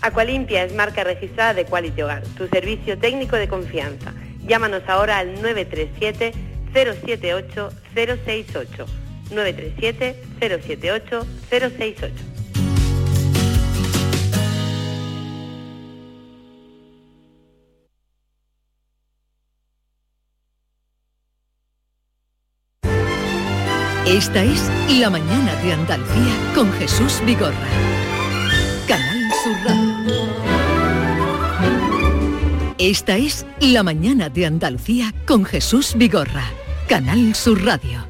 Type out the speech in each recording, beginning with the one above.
Aqualimpia es marca registrada de Quality Hogar, tu servicio técnico de confianza. Llámanos ahora al 937 078 068. 937 078 068. Esta es La Mañana de Andalucía con Jesús Vigorra. Canal Sur Radio. Esta es La Mañana de Andalucía con Jesús Vigorra. Canal Sur Radio.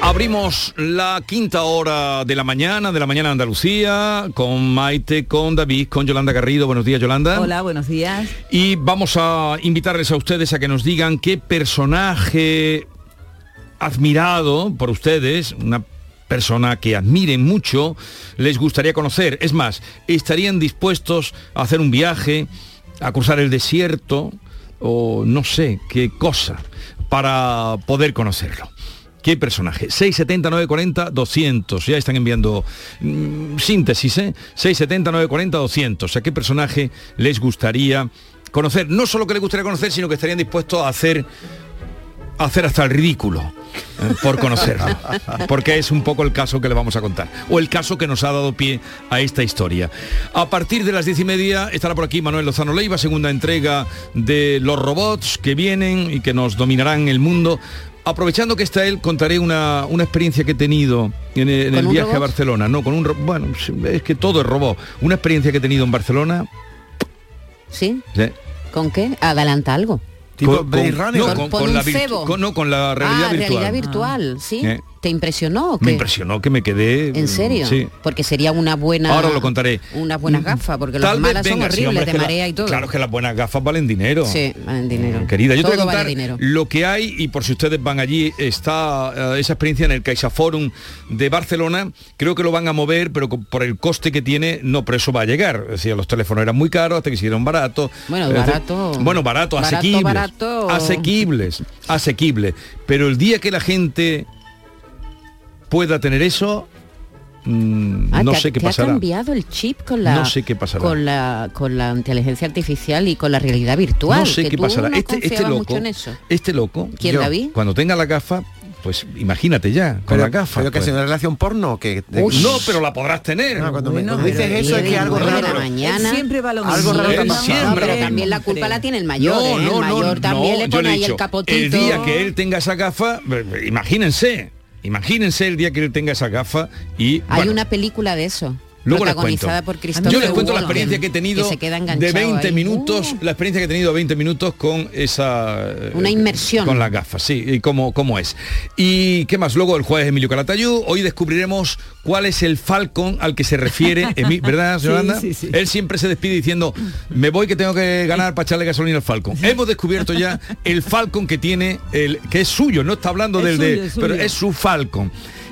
Abrimos la quinta hora de la mañana, de la mañana de Andalucía, con Maite, con David, con Yolanda Garrido. Buenos días, Yolanda. Hola, buenos días. Y vamos a invitarles a ustedes a que nos digan qué personaje admirado por ustedes, una persona que admiren mucho, les gustaría conocer. Es más, estarían dispuestos a hacer un viaje, a cruzar el desierto o no sé qué cosa para poder conocerlo. ¿Qué personaje? 670 940 200. Ya están enviando mm, síntesis, ¿eh? 670 940 200. ¿A qué personaje les gustaría conocer? No solo que les gustaría conocer, sino que estarían dispuestos a hacer hacer hasta el ridículo eh, por conocerlo, porque es un poco el caso que le vamos a contar, o el caso que nos ha dado pie a esta historia. A partir de las diez y media estará por aquí Manuel Lozano Leiva, segunda entrega de los robots que vienen y que nos dominarán el mundo. Aprovechando que está él, contaré una, una experiencia que he tenido en el, en el viaje a Barcelona. No, con un bueno, es que todo es robot. Una experiencia que he tenido en Barcelona. ¿Sí? sí, ¿Con qué? Adelanta algo. Con- con- no, con, la virtu- cebo. con- no, con la realidad ah, virtual. realidad virtual, ¿sí? Eh. ¿Te impresionó o qué? Me impresionó que me quedé. ¿En serio? Sí. Porque sería una buena... Ahora lo contaré. Unas buenas gafas, porque Tal las malas son venga, horribles, de la- marea y todo. Claro que las buenas gafas valen dinero. Sí, valen dinero. Querida, yo te voy a vale contar lo que hay y por si ustedes van allí, está eh, esa experiencia en el CaixaForum de Barcelona. Creo que lo van a mover, pero por el coste que tiene, no, pero eso va a llegar. Es decir, los teléfonos eran muy caros hasta que hicieron baratos. Bueno, decir, barato- Bueno, barato, barato, asequibles. barato. Asequibles, asequibles. Pero el día que la gente pueda tener eso, mm, Ah, no que ha- sé qué que ha pasará. cambiado el chip con la No sé qué pasará. con la con la inteligencia artificial y con la realidad virtual. No sé que qué tú pasará. no este, este loco, mucho en eso. este loco, ¿Quién, yo, David? cuando tenga la gafa, pues imagínate ya, con Pero- la gafa. pero que pues. sea una relación porno que Uy, no, pero la podrás tener. No, cuando me- Bueno, cuando dices eso es que algo raro. la mañana. Él siempre va a lo Algo mismo. raro Él siempre. No, pero también la culpa la tiene el mayor, ¿eh? el mayor también le pone ahí el dicho, capotito. El día que él tenga esa gafa, imagínense, imagínense el día que él tenga esa gafa y Hay bueno, una película de eso. Luego les cuento. Protagonizada por Christopher Yo les cuento la experiencia que he tenido que de enganchado 20 ahí. minutos, la experiencia que he tenido de 20 minutos con esa eh, Una inmersión. con las gafas, sí, y cómo, cómo es. Y qué más, luego el jueves Emilio Calatayud, hoy descubriremos cuál es el Falcon al que se refiere, Emi- ¿verdad, señor Sí, Anda? sí, sí. Él siempre se despide diciendo, me voy que tengo que ganar para echarle gasolina al Falcon. Hemos descubierto ya el Falcon que tiene, el que es suyo, no está hablando Es del suyo, de, es pero es su Falcon.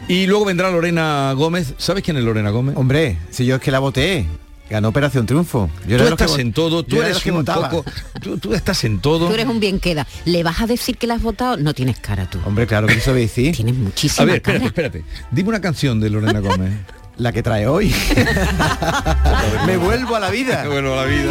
Y luego vendrá Lorena Gómez. ¿Sabes quién es Lorena Gómez? Hombre, si yo es que la voté, ganó Operación Triunfo. Yo tú que estás en todo, tú eres un votaba. poco, tú, tú estás en todo. Tú eres un bien queda. ¿Le vas a decir que la has votado? No tienes cara tú. Hombre, claro que eso voy a decir. Tienes muchísima A ver, espérate, cara. espérate. Dime una canción de Lorena Gómez. La que trae hoy. Me vuelvo a la vida. bueno, la vida.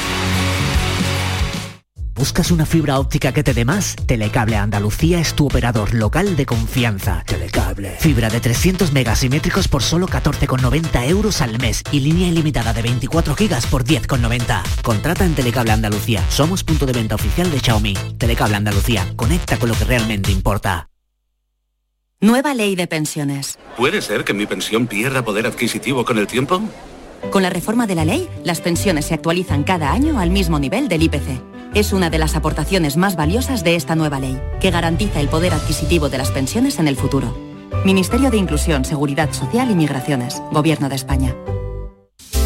¿Buscas una fibra óptica que te dé más? Telecable Andalucía es tu operador local de confianza. Telecable. Fibra de 300 megasimétricos por solo 14,90 euros al mes y línea ilimitada de 24 gigas por 10,90. Contrata en Telecable Andalucía. Somos punto de venta oficial de Xiaomi. Telecable Andalucía. Conecta con lo que realmente importa. Nueva ley de pensiones. ¿Puede ser que mi pensión pierda poder adquisitivo con el tiempo? Con la reforma de la ley, las pensiones se actualizan cada año al mismo nivel del IPC. Es una de las aportaciones más valiosas de esta nueva ley, que garantiza el poder adquisitivo de las pensiones en el futuro. Ministerio de Inclusión, Seguridad Social y Migraciones, Gobierno de España.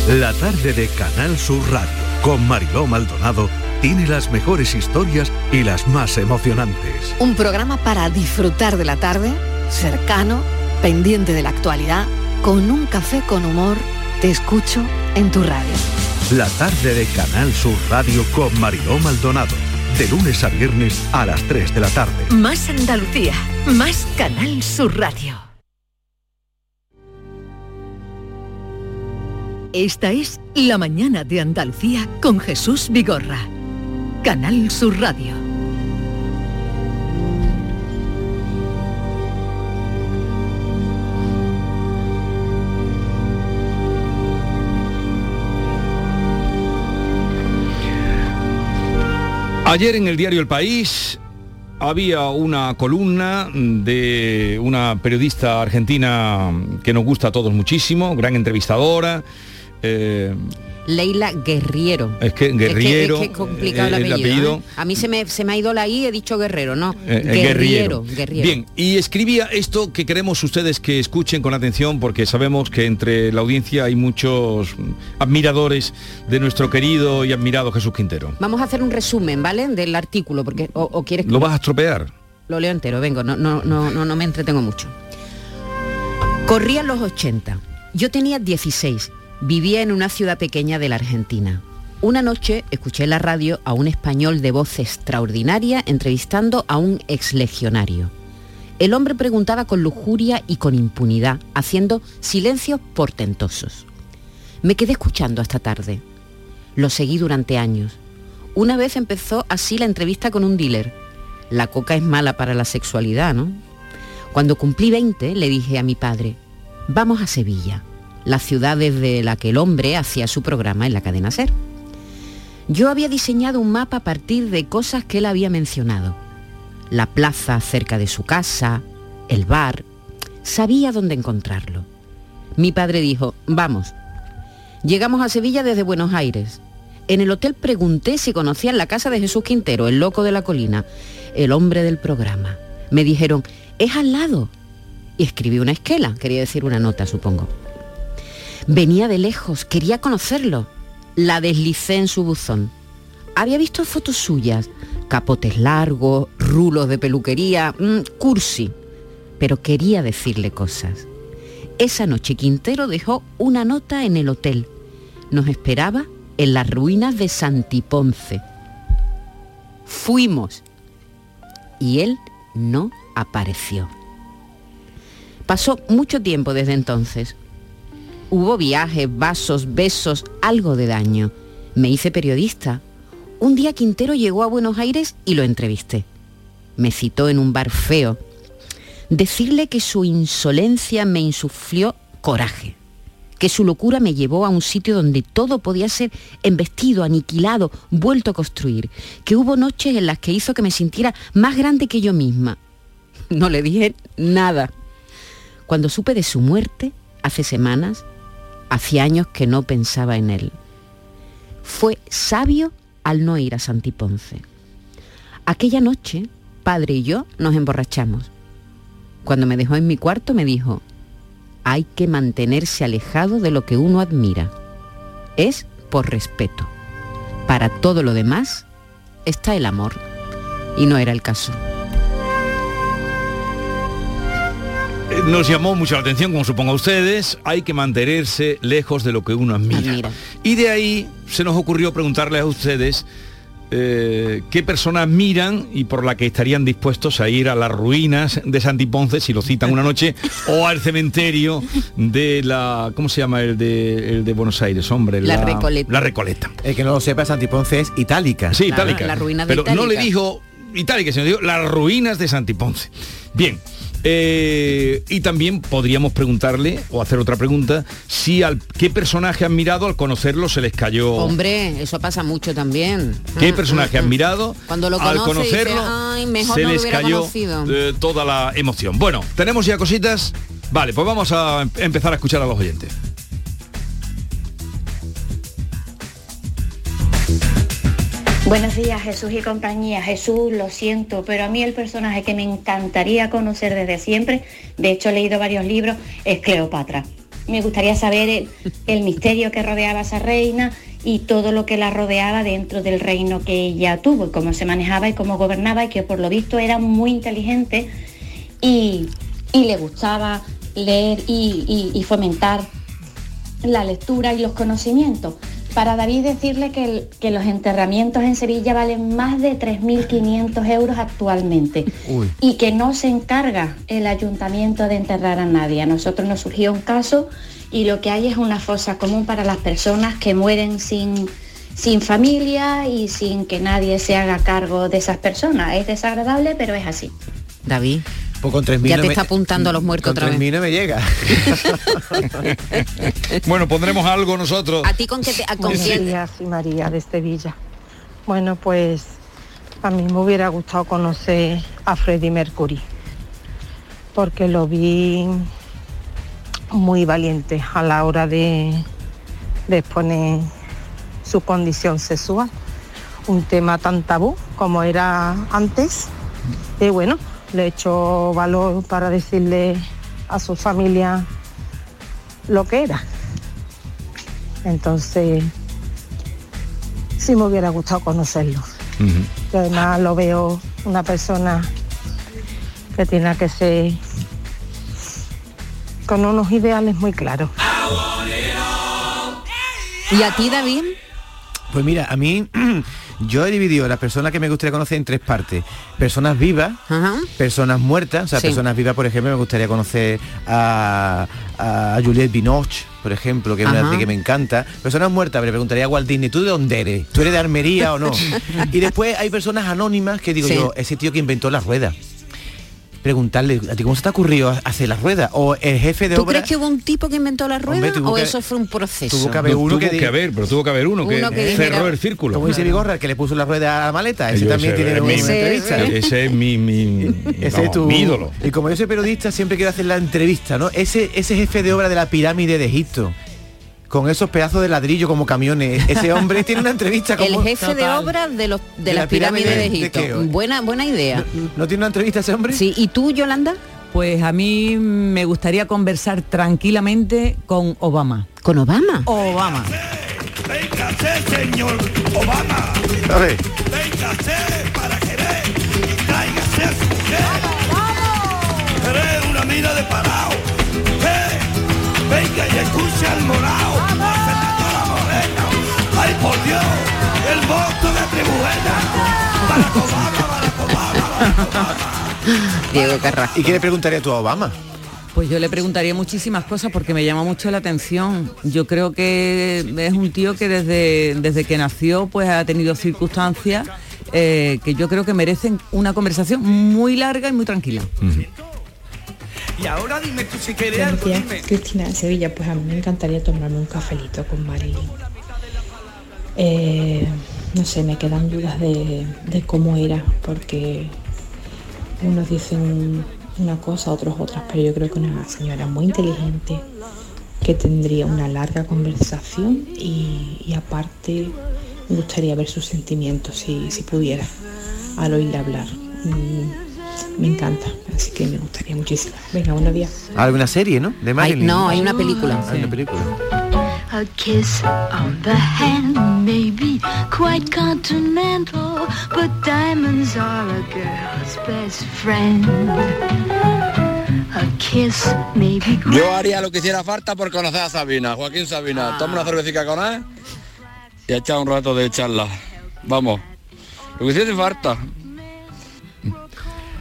La tarde de Canal Sur Radio con Mariló Maldonado tiene las mejores historias y las más emocionantes. Un programa para disfrutar de la tarde, cercano, pendiente de la actualidad, con un café con humor. Te escucho en tu radio. La tarde de Canal Sur Radio con Mariló Maldonado. De lunes a viernes a las 3 de la tarde. Más Andalucía, más Canal Sur Radio. Esta es La mañana de Andalucía con Jesús Vigorra. Canal Sur Radio. Ayer en el diario El País había una columna de una periodista argentina que nos gusta a todos muchísimo, gran entrevistadora. eh, Leila Guerriero. es que Guerriero. Es que, es que es complicado eh, el el apellido. apellido. ¿eh? A mí se me, se me ha ido la I, he dicho Guerrero, no. Eh, eh, Guerriero, Guerriero. Bien, y escribía esto que queremos ustedes que escuchen con atención porque sabemos que entre la audiencia hay muchos admiradores de nuestro querido y admirado Jesús Quintero. Vamos a hacer un resumen, ¿vale? Del artículo, porque o, o quieres que ¿Lo vas a estropear? lo leo entero, vengo, no, no, no, no, no me entretengo mucho. Corrían los 80. Yo tenía 16. Vivía en una ciudad pequeña de la Argentina. Una noche escuché en la radio a un español de voz extraordinaria entrevistando a un exlegionario. El hombre preguntaba con lujuria y con impunidad, haciendo silencios portentosos. Me quedé escuchando hasta tarde. Lo seguí durante años. Una vez empezó así la entrevista con un dealer. La coca es mala para la sexualidad, ¿no? Cuando cumplí 20 le dije a mi padre, vamos a Sevilla, la ciudad desde la que el hombre hacía su programa en la cadena SER. Yo había diseñado un mapa a partir de cosas que él había mencionado. La plaza cerca de su casa, el bar. Sabía dónde encontrarlo. Mi padre dijo, vamos. Llegamos a Sevilla desde Buenos Aires. En el hotel pregunté si conocían la casa de Jesús Quintero, el loco de la colina, el hombre del programa. Me dijeron, es al lado. Y escribí una esquela, quería decir una nota, supongo. Venía de lejos, quería conocerlo. La deslicé en su buzón. Había visto fotos suyas, capotes largos, rulos de peluquería, mmm, cursi. Pero quería decirle cosas. Esa noche Quintero dejó una nota en el hotel. Nos esperaba en las ruinas de Santiponce. Fuimos. Y él no apareció. Pasó mucho tiempo desde entonces. Hubo viajes, vasos, besos, algo de daño. Me hice periodista. Un día Quintero llegó a Buenos Aires y lo entrevisté. Me citó en un bar feo. Decirle que su insolencia me insuflió coraje, que su locura me llevó a un sitio donde todo podía ser embestido, aniquilado, vuelto a construir, que hubo noches en las que hizo que me sintiera más grande que yo misma. No le dije nada. Cuando supe de su muerte, hace semanas, hacía años que no pensaba en él. Fue sabio al no ir a Santiponce. Aquella noche, padre y yo nos emborrachamos. Cuando me dejó en mi cuarto me dijo, hay que mantenerse alejado de lo que uno admira. Es por respeto. Para todo lo demás está el amor. Y no era el caso. Nos llamó mucho la atención, como supongo a ustedes, hay que mantenerse lejos de lo que uno admira. Admira. Y de ahí se nos ocurrió preguntarles a ustedes eh, qué personas miran y por la que estarían dispuestos a ir a las ruinas de Santiponce si lo citan una noche o al cementerio de la ¿cómo se llama el de, el de Buenos Aires hombre La Recoleta. la Recoleta El que no lo sepa, Santiponce es itálica. sí Claro, itálica la ruina de pero no le dijo itálica sino dijo las ruinas de Santiponce bien eh, y también podríamos preguntarle o hacer otra pregunta si al qué personaje han mirado al conocerlo se les cayó Hombre, eso pasa mucho también. ¿Qué Mm, personaje mm, han mm. mirado? Cuando lo al conoce, dice, conocerlo "Ay, mejor se no les cayó conocido". eh, toda la emoción. Bueno, tenemos ya cositas. Vale, pues vamos a em- empezar a escuchar a los oyentes. Buenos días, Jesús y compañía. Jesús, lo siento, pero a mí el personaje que me encantaría conocer desde siempre, de hecho he leído varios libros, es Cleopatra. Me gustaría saber el, misterio que rodeaba a esa reina y todo lo que la rodeaba dentro del reino que ella tuvo, cómo se manejaba y cómo gobernaba y que por lo visto era muy inteligente y, le gustaba leer y fomentar la lectura y los conocimientos. Para David decirle que, el- que los enterramientos en Sevilla valen más de 3.500 euros actualmente Uy. y que no se encarga el ayuntamiento de enterrar a nadie. A nosotros nos surgió un caso y lo que hay es una fosa común para las personas que mueren sin, sin familia y sin que nadie se haga cargo de esas personas. Es desagradable, pero es así. David, Pues con 3.000 ya no te me- está apuntando a los muertos con otra vez. 3.000 no me llega. Bueno, pondremos algo nosotros. ¿A ti con qué te, a- con quién? días, María de Sevilla. Bueno, pues a mí me hubiera gustado conocer a Freddie Mercury, porque lo vi muy valiente a la hora de, de exponer su condición sexual. Un tema tan tabú como era antes. Y bueno, le echo valor para decirle a su familia lo que era. Entonces, sí me hubiera gustado conocerlo. Y además lo veo una persona que tiene que ser con unos ideales muy claros. ¿Y a ti, David? Pues mira, a mí Yo he dividido las personas que me gustaría conocer en tres partes. Personas vivas, personas muertas, o sea, Sí. personas vivas, por ejemplo, me gustaría conocer a, a Juliette Binoche, por ejemplo, que es una Ajá. actriz que me encanta. Personas muertas, me preguntaría a Walt Disney, ¿tú de dónde eres? ¿Tú eres de Almería o no? y después hay personas anónimas que digo Sí. yo, ese tío que inventó las ruedas. Preguntarle, ¿a ti cómo se te ha ocurrido hacer las ruedas? O el jefe de ¿Tú obra... crees que hubo un tipo que inventó la rueda o que- eso fue un proceso? tuvo que haber uno tuvo que haber, pero tuvo que haber uno que, Uno que cerró dijera- el círculo. Como dice Vigorra, el que le puso la rueda a la maleta, ese Yo también ese tiene es una mi- entrevista. Ese es mi, mi, Ese vamos, es tu mi ídolo. Y como yo soy periodista, siempre quiero hacer la entrevista, ¿no? Ese, ese jefe de obra de la pirámide de Egipto, con esos pedazos de ladrillo como camiones, ese hombre tiene una entrevista como... El jefe de obra de los de, ¿De las la pirámide pirámides de de Egipto. buena buena idea. ¿No tiene una entrevista ese hombre? Sí, ¿y tú, Yolanda? Pues a mí me gustaría conversar tranquilamente con Obama. ¿Con Obama? Obama. Véngase, señor Obama. A ver. Véngase para querer. Tráigase a su mujer. Eres una mina de parado. Y escucha al morao. Al Fernando la Morena. Ay, por Dios. El voto de Tribuena. Barack Obama, Barack Obama, Barack Obama. Diego Carrasco. ¿Y qué le preguntaría tú a Obama? Pues yo le preguntaría muchísimas cosas porque me llama mucho la atención. Yo creo que es un tío que desde, desde que nació pues ha tenido circunstancias eh, que yo creo que merecen una conversación muy larga y muy tranquila. Y ahora dime tú si quieres Buenos algo, días, dime. Cristina de Sevilla. Pues a mí me encantaría tomarme un cafelito con Marilyn. Eh, no sé, me quedan dudas de, de cómo era, porque unos dicen una cosa, otros otras, pero yo creo que una señora muy inteligente que tendría una larga conversación y, y aparte me gustaría ver sus sentimientos si, si pudiera al oírle hablar. Mm, me encanta, así que me gustaría muchísimo. Venga, buenos días. Alguna serie, ¿no? De Marilyn. no, hay una película. Hay una película. A kiss on the hand may be quite continental, but diamonds are a girl's best friend. A kiss may be Yo haría lo que hiciera falta por conocer a Sabina, Joaquín Sabina. Toma una cervecita con él y echa un rato de charla. Vamos. Lo que hiciera falta.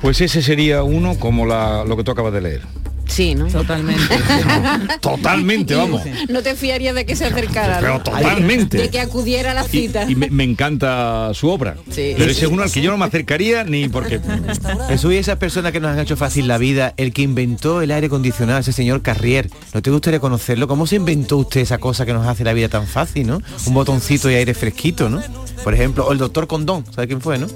Pues ese sería uno como la, lo que tú acabas de leer. Sí, ¿no? Totalmente. Totalmente, vamos. No te fiarías de que se acercara. Pero totalmente. De que acudiera a la cita. Y me, me encanta su obra. Sí. Pero ese es uno al que yo no me acercaría ni porque... Jesús y esas personas que nos han hecho fácil la vida, el que inventó el aire acondicionado, ese señor Carrier, ¿no te gustaría conocerlo? ¿Cómo se inventó usted esa cosa que nos hace la vida tan fácil, no? Un botoncito y aire fresquito, ¿no? Por ejemplo, o el doctor Condón, ¿sabe quién fue, no?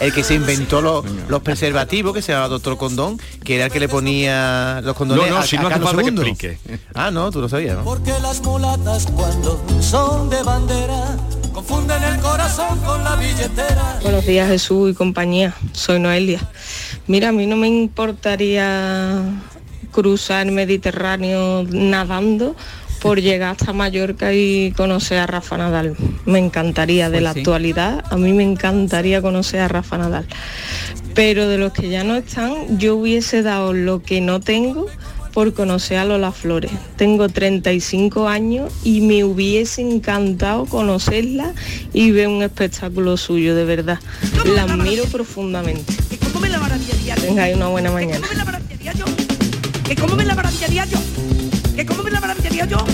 El que se inventó los, los preservativos, que se llamaba doctor Condón, que era el que le ponía los condones No, no, a, si a no Carlos falta que explique. Ah, no, tú lo sabías, ¿no? Porque las mulatas cuando son de bandera confunden el corazón con la billetera. Buenos días Jesús y compañía, soy Noelia. Mira, a mí no me importaría cruzar el Mediterráneo nadando por llegar hasta Mallorca y conocer a Rafa Nadal. Me encantaría de Pues la sí. actualidad, a mí me encantaría conocer a Rafa Nadal. Pero de los que ya no están, yo hubiese dado lo que no tengo por conocer a Lola Flores. Tengo 35 años y me hubiese encantado conocerla y ver un espectáculo suyo, de verdad. La admiro profundamente. Tengáis una buena mañana. ¿Cómo me la yo? ¿Que cómo me la maravillaría yo?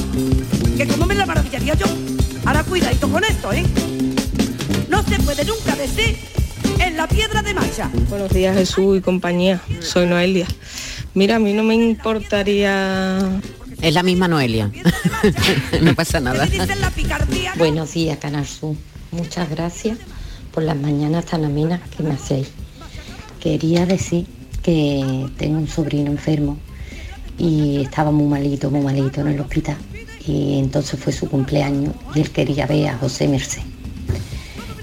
¿Que cómo me la maravillaría yo? Ahora cuidadito con esto, ¿eh? No se puede nunca decir en la piedra de marcha. Buenos días Jesús y compañía, soy Noelia. Mira, a mí no me importaría... Es la misma Noelia. no pasa nada. Buenos días, Canal Sur. Muchas gracias por las mañanas tan amenas que me hacéis. Quería decir que tengo un sobrino enfermo y estaba muy malito, muy malito en el hospital. Y entonces fue su cumpleaños y él quería ver a José Merced.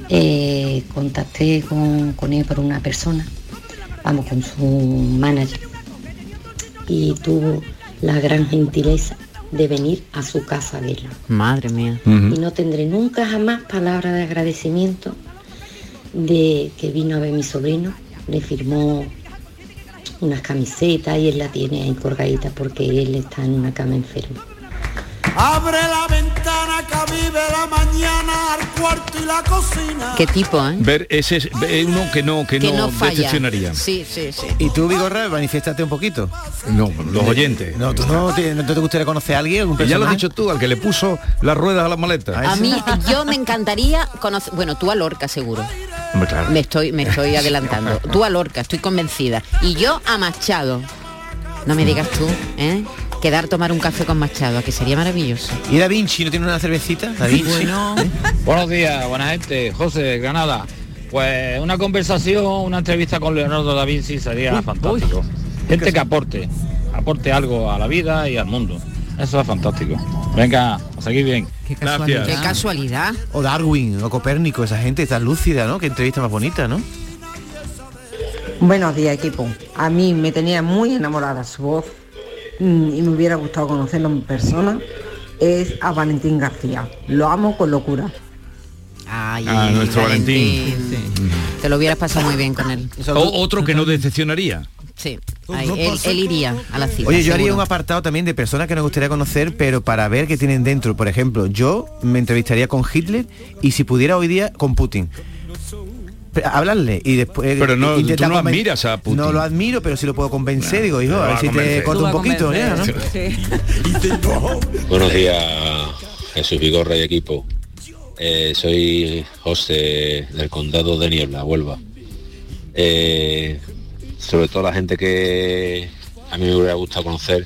Eh, contacté con, con él por una persona, vamos, con su manager. Y tuvo la gran gentileza de venir a su casa a verlo. Madre mía. Y no tendré nunca jamás palabra de agradecimiento de que vino a ver mi sobrino, le firmó unas camisetas y él la tiene ahí colgadita porque él está en una cama enfermo. Que vive la mañana al cuarto y la cocina. Qué tipo, ¿eh? Ver ese es uno que no que, Que no, no decepcionaría. Sí, sí, sí. ¿Y tú, Vigorra, manifiéstate un poquito? No, los oyentes. No, ¿tú no te, no te gustaría conocer a alguien? algún ya lo has dicho tú, al que le puso las ruedas a las maletas. A mí, yo me encantaría conocer, bueno, tú a Lorca seguro. Claro. Me estoy, me estoy adelantando. Tú a Lorca, estoy convencida. Y yo a Machado. No me digas tú, ¿eh? Quedar tomar un café con Machado, que sería maravilloso. ¿Y Da Vinci no tiene una cervecita? Da Vinci. Buenos días, buena gente. José, Granada. Pues una conversación, una entrevista con Leonardo da Vinci sería fantástico. Gente que aporte, aporte algo a la vida y al mundo. Eso es fantástico. Venga, a seguir bien. Qué casualidad. O Darwin, o Copérnico, esa gente tan lúcida, ¿no? Qué entrevista más bonita, ¿no? Buenos días, equipo. A mí me tenía muy enamorada su voz y me hubiera gustado conocerlo en persona. Es a Valentín García. Lo amo con locura. Ay, Ah, nuestro Valentín. Te lo hubieras pasado muy bien con él. O- otro que no decepcionaría. Sí. Él, él iría a la cita. Oye, yo haría un apartado también de personas que nos gustaría conocer, pero para ver qué tienen dentro. Por ejemplo, yo me entrevistaría con Hitler y si pudiera hoy día con Putin. Hablarle y después Pero no, tú no admiras a Putin. No lo admiro, pero si lo puedo convencer, digo, hijo, a ver si te corto un poquito, ya, ¿no? Buenos días, Jesús Vigorra y equipo. Eh, soy José del Condado de Niebla, Huelva. Eh, sobre todo la gente que a mí me hubiera gustado conocer,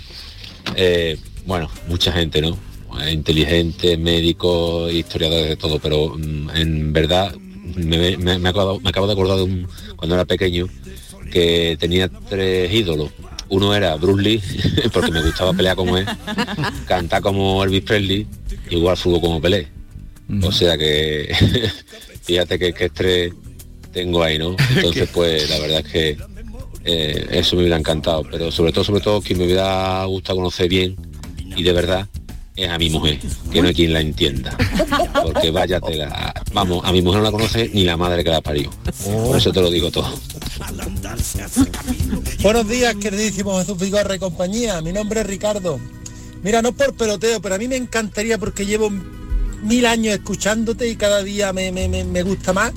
eh, bueno, mucha gente, ¿no? Eh, Inteligentes, médicos, historiadores de todo, pero mm, en verdad me, me- me acabo, me acabo de acordar de un, cuando era pequeño que tenía tres ídolos. Uno era Bruce Lee, porque me gustaba pelear como él, cantar como Elvis Presley, igual fútbol como Pelé. O sea que fíjate que, que estrés tengo ahí, ¿no? Entonces pues la verdad es que eh, eso me hubiera encantado, pero sobre todo, sobre todo, quien me hubiera gustado conocer bien y de verdad es a mi mujer, que no hay quien la entienda. Porque vaya tela. Vamos, a mi mujer no la conoce ni la madre que la parió. Por eso te lo digo todo. Buenos días, queridísimo Jesús Vigorra y compañía. Mi nombre es Ricardo. Mira, no por peloteo, pero a mí me encantaría porque llevo mil años escuchándote y cada día me, me- me- gusta más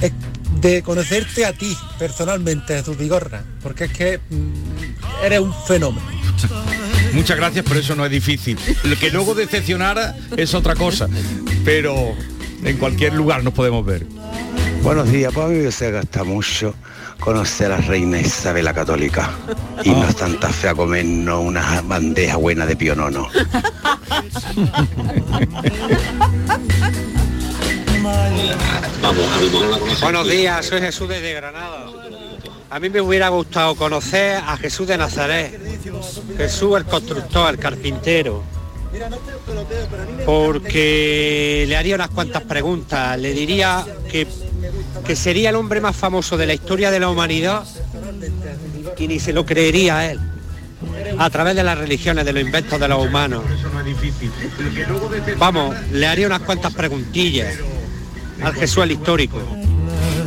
es de conocerte a ti personalmente, Jesús Vigorra. Porque es que mm, eres un fenómeno. Muchas gracias, pero eso no es difícil. Lo que luego decepcionara es otra cosa. Pero en cualquier lugar nos podemos ver. Buenos días, pues a mí me se gasta mucho conocer a la reina Isabel la Católica y no es tanta fea comernos una bandeja buena de pionono. A. Buenos días, soy Jesús desde Granada. A mí me hubiera gustado conocer a Jesús de Nazaret, Jesús el constructor, el carpintero, porque le haría unas cuantas preguntas. Le diría que, que sería el hombre más famoso de la historia de la humanidad y ni se lo creería él, a través de las religiones, de los inventos de los humanos. Vamos, le haría unas cuantas preguntillas al Jesús el histórico.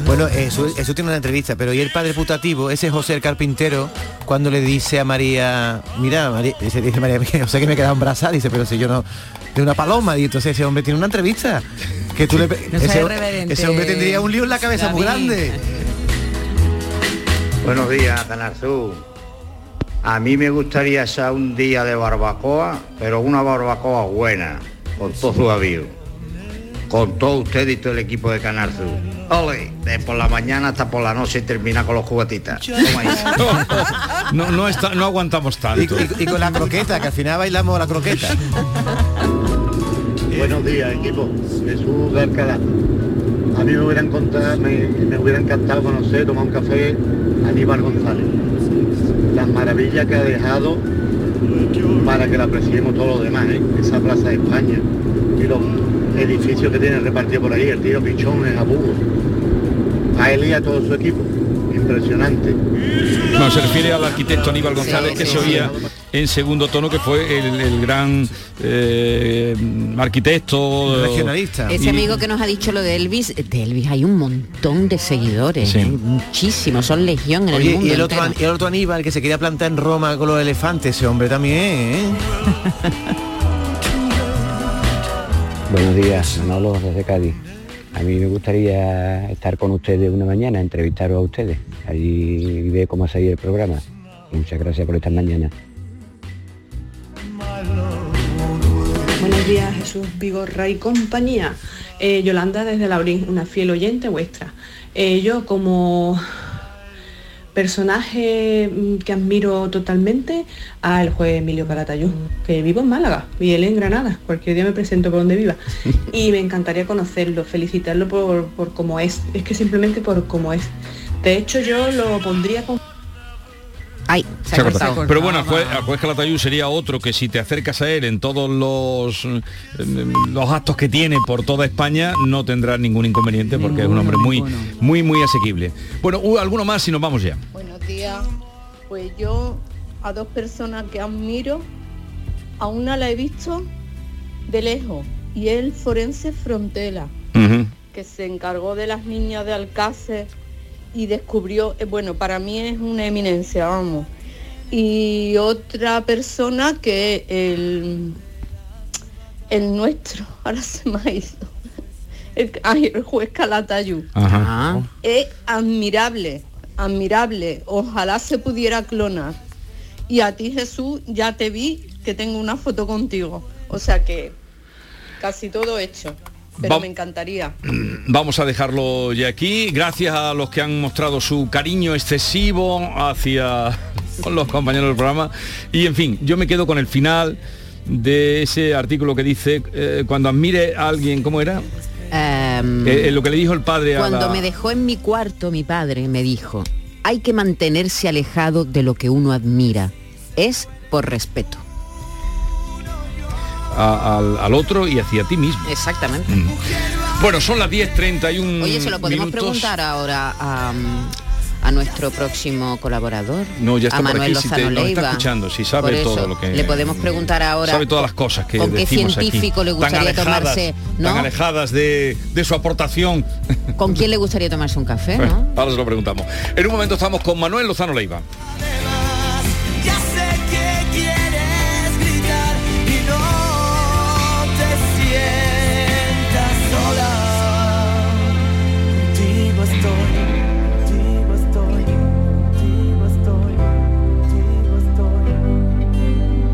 Bueno, eso, eso tiene una entrevista, pero y el padre putativo, ese José el carpintero, cuando le dice a María, mira, María, dice, dice María, o sea que me he quedado embarazada, dice, pero si yo no, de una paloma, y entonces ese hombre tiene una entrevista. Que tú le, No ese, ese hombre tendría un lío en la cabeza muy grande. Buenos días, Canarzú. A mí me gustaría hacer un día de barbacoa, pero una barbacoa buena, con todo su avío. Con todo usted y todo el equipo de Canarzú. Ole, de por la mañana hasta por la noche y termina con los ahí. No, no, está, no aguantamos tanto. y- y con la croqueta, que al final bailamos la croqueta. Buenos días, equipo. Jesús de Alcalá. A mí me hubiera, encontrado, me, me hubiera encantado conocer, tomar un café a Aníbal González. Las maravillas que ha dejado para que la apreciemos todos los demás, ¿eh? esa Plaza de España y los edificios que tiene repartido por ahí, el tío Pichón en Abugo. A él y a todo su equipo. Impresionante. No, se refiere al arquitecto Aníbal González Sí, que sí, se sí. oía en segundo tono, que fue el, el gran eh, arquitecto Regionalista. Ese Y- amigo que nos ha dicho lo de Elvis, de Elvis hay un montón de seguidores, Sí. ¿eh? muchísimos, son legión en Oye, el mundo. y el otro, el otro Aníbal que se quería plantar en Roma con los elefantes, ese hombre también, ¿eh? Buenos días, Manolo desde Cádiz. A mí me gustaría estar con ustedes una mañana, entrevistaros a ustedes, allí ver cómo ha salido el programa. Muchas gracias por esta mañana. Buenos días, Jesús Vigorra y compañía. Eh, Yolanda desde Laurín, una fiel oyente vuestra. Eh, yo como personaje mm, que admiro totalmente al juez Emilio Calatayud, que vivo en Málaga y él en Granada. Cualquier día me presento por donde viva. Y me encantaría conocerlo, felicitarlo por, por cómo es. Es que simplemente por cómo es. De hecho, yo lo pondría con... Ay, Se ha cortado. Pero bueno, el juez, el juez Calatayud sería otro que si te acercas a él en todos los eh, los actos que tiene por toda España no tendrá ningún inconveniente porque es un hombre muy muy muy asequible. Bueno, uh, alguno más y nos vamos ya. Buenos días. Pues yo a dos personas que admiro, a una la he visto de lejos y el forense Frontela, que se encargó de las niñas de Alcácer y descubrió, eh, bueno, para mí es una eminencia, vamos. Y otra persona que el, el nuestro, ahora se me ha ido, el, ay, el juez Calatayud. Ajá. Es admirable, admirable. Ojalá se pudiera clonar. Y a ti Jesús, ya te vi que tengo una foto contigo. O sea que casi todo hecho. Pero Va- me encantaría. Vamos a dejarlo ya aquí. Gracias a los que han mostrado su cariño excesivo hacia los compañeros del programa. Y en fin, yo me quedo con el final de ese artículo que dice, eh, cuando admire a alguien, ¿cómo era? Eh, eh, lo que le dijo el padre a Cuando la- me dejó en mi cuarto, mi padre me dijo, hay que mantenerse alejado de lo que uno admira. Es por respeto. A- al, al otro y hacia ti mismo. Exactamente. Bueno, son las 10.31 Oye, se lo podemos minutos. preguntar ahora a, a nuestro próximo colaborador. No, ya está a por Manuel aquí, si te- Lozano nos está Leiva. escuchando, si sabe Por todo lo que- Le podemos preguntar ahora Sabe todas las cosas que ¿Con qué aquí. científico le Tan gustaría alejadas, tomarse, no? Tan alejadas de, de su aportación. con quién le gustaría tomarse un café, ¿no? Ahora se lo preguntamos. En un momento estamos con Manuel Lozano Leiva.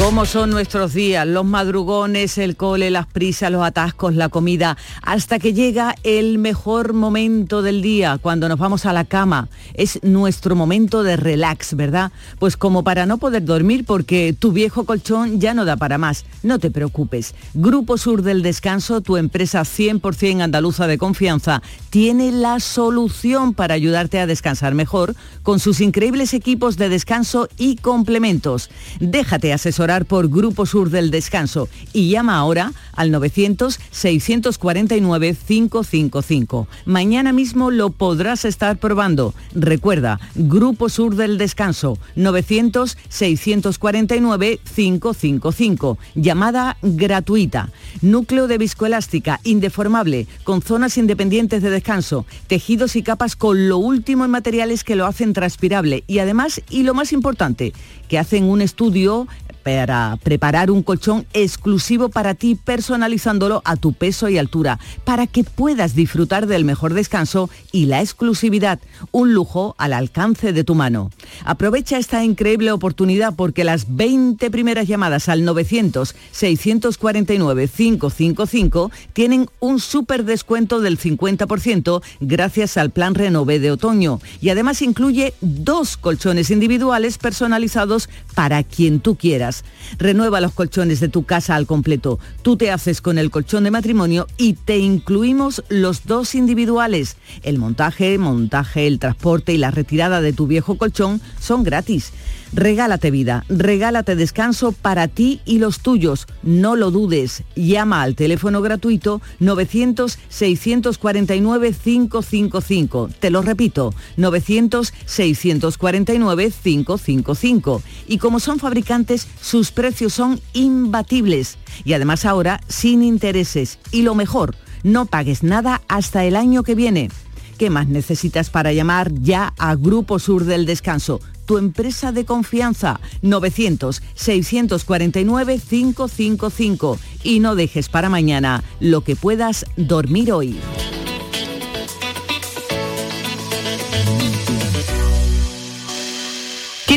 ¿Cómo son nuestros días? Los madrugones, el cole, las prisas, los atascos, la comida, hasta que llega el mejor momento del día, cuando nos vamos a la cama. Es nuestro momento de relax, ¿verdad? Pues como para no poder dormir porque tu viejo colchón ya no da para más. No te preocupes. Grupo Sur del Descanso, tu empresa 100% andaluza de confianza, tiene la solución para ayudarte a descansar mejor con sus increíbles equipos de descanso y complementos. Déjate asesorar por Grupo Sur del Descanso y llama ahora al 900-649-555. Mañana mismo lo podrás estar probando. Recuerda, Grupo Sur del Descanso, 900-649-555. Llamada gratuita. Núcleo de viscoelástica, indeformable, con zonas independientes de descanso, tejidos y capas con lo último en materiales que lo hacen transpirable y además, y lo más importante, que hacen un estudio para preparar un colchón exclusivo para ti, personalizándolo a tu peso y altura, para que puedas disfrutar del mejor descanso y la exclusividad, un lujo al alcance de tu mano. Aprovecha esta increíble oportunidad porque las 20 primeras llamadas al 900-649-555 tienen un súper descuento del 50% gracias al plan Renové de otoño y además incluye dos colchones individuales personalizados para quien tú quieras. Renueva los colchones de tu casa al completo. Tú te haces con el colchón de matrimonio y te incluimos los dos individuales. El montaje, montaje, el transporte y la retirada de tu viejo colchón son gratis. Regálate vida, regálate descanso para ti y los tuyos. No lo dudes. Llama al teléfono gratuito 900-649-555. Te lo repito, 900-649-555. Y como son fabricantes, sus precios son imbatibles. Y además ahora sin intereses. Y lo mejor, no pagues nada hasta el año que viene. ¿Qué más necesitas para llamar ya a Grupo Sur del Descanso? Tu empresa de confianza. 900-649-555. Y no dejes para mañana lo que puedas dormir hoy.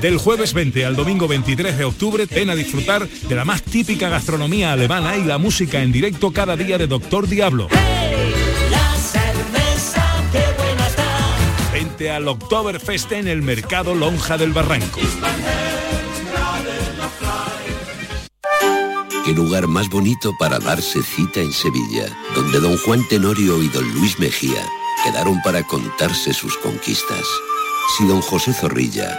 Del jueves 20 al domingo 23 de octubre, ven a disfrutar de la más típica gastronomía alemana y la música en directo cada día de Doctor Diablo. Vente al Oktoberfest en el mercado Lonja del Barranco. Qué lugar más bonito para darse cita en Sevilla, donde don Juan Tenorio y don Luis Mejía quedaron para contarse sus conquistas. Si don José Zorrilla,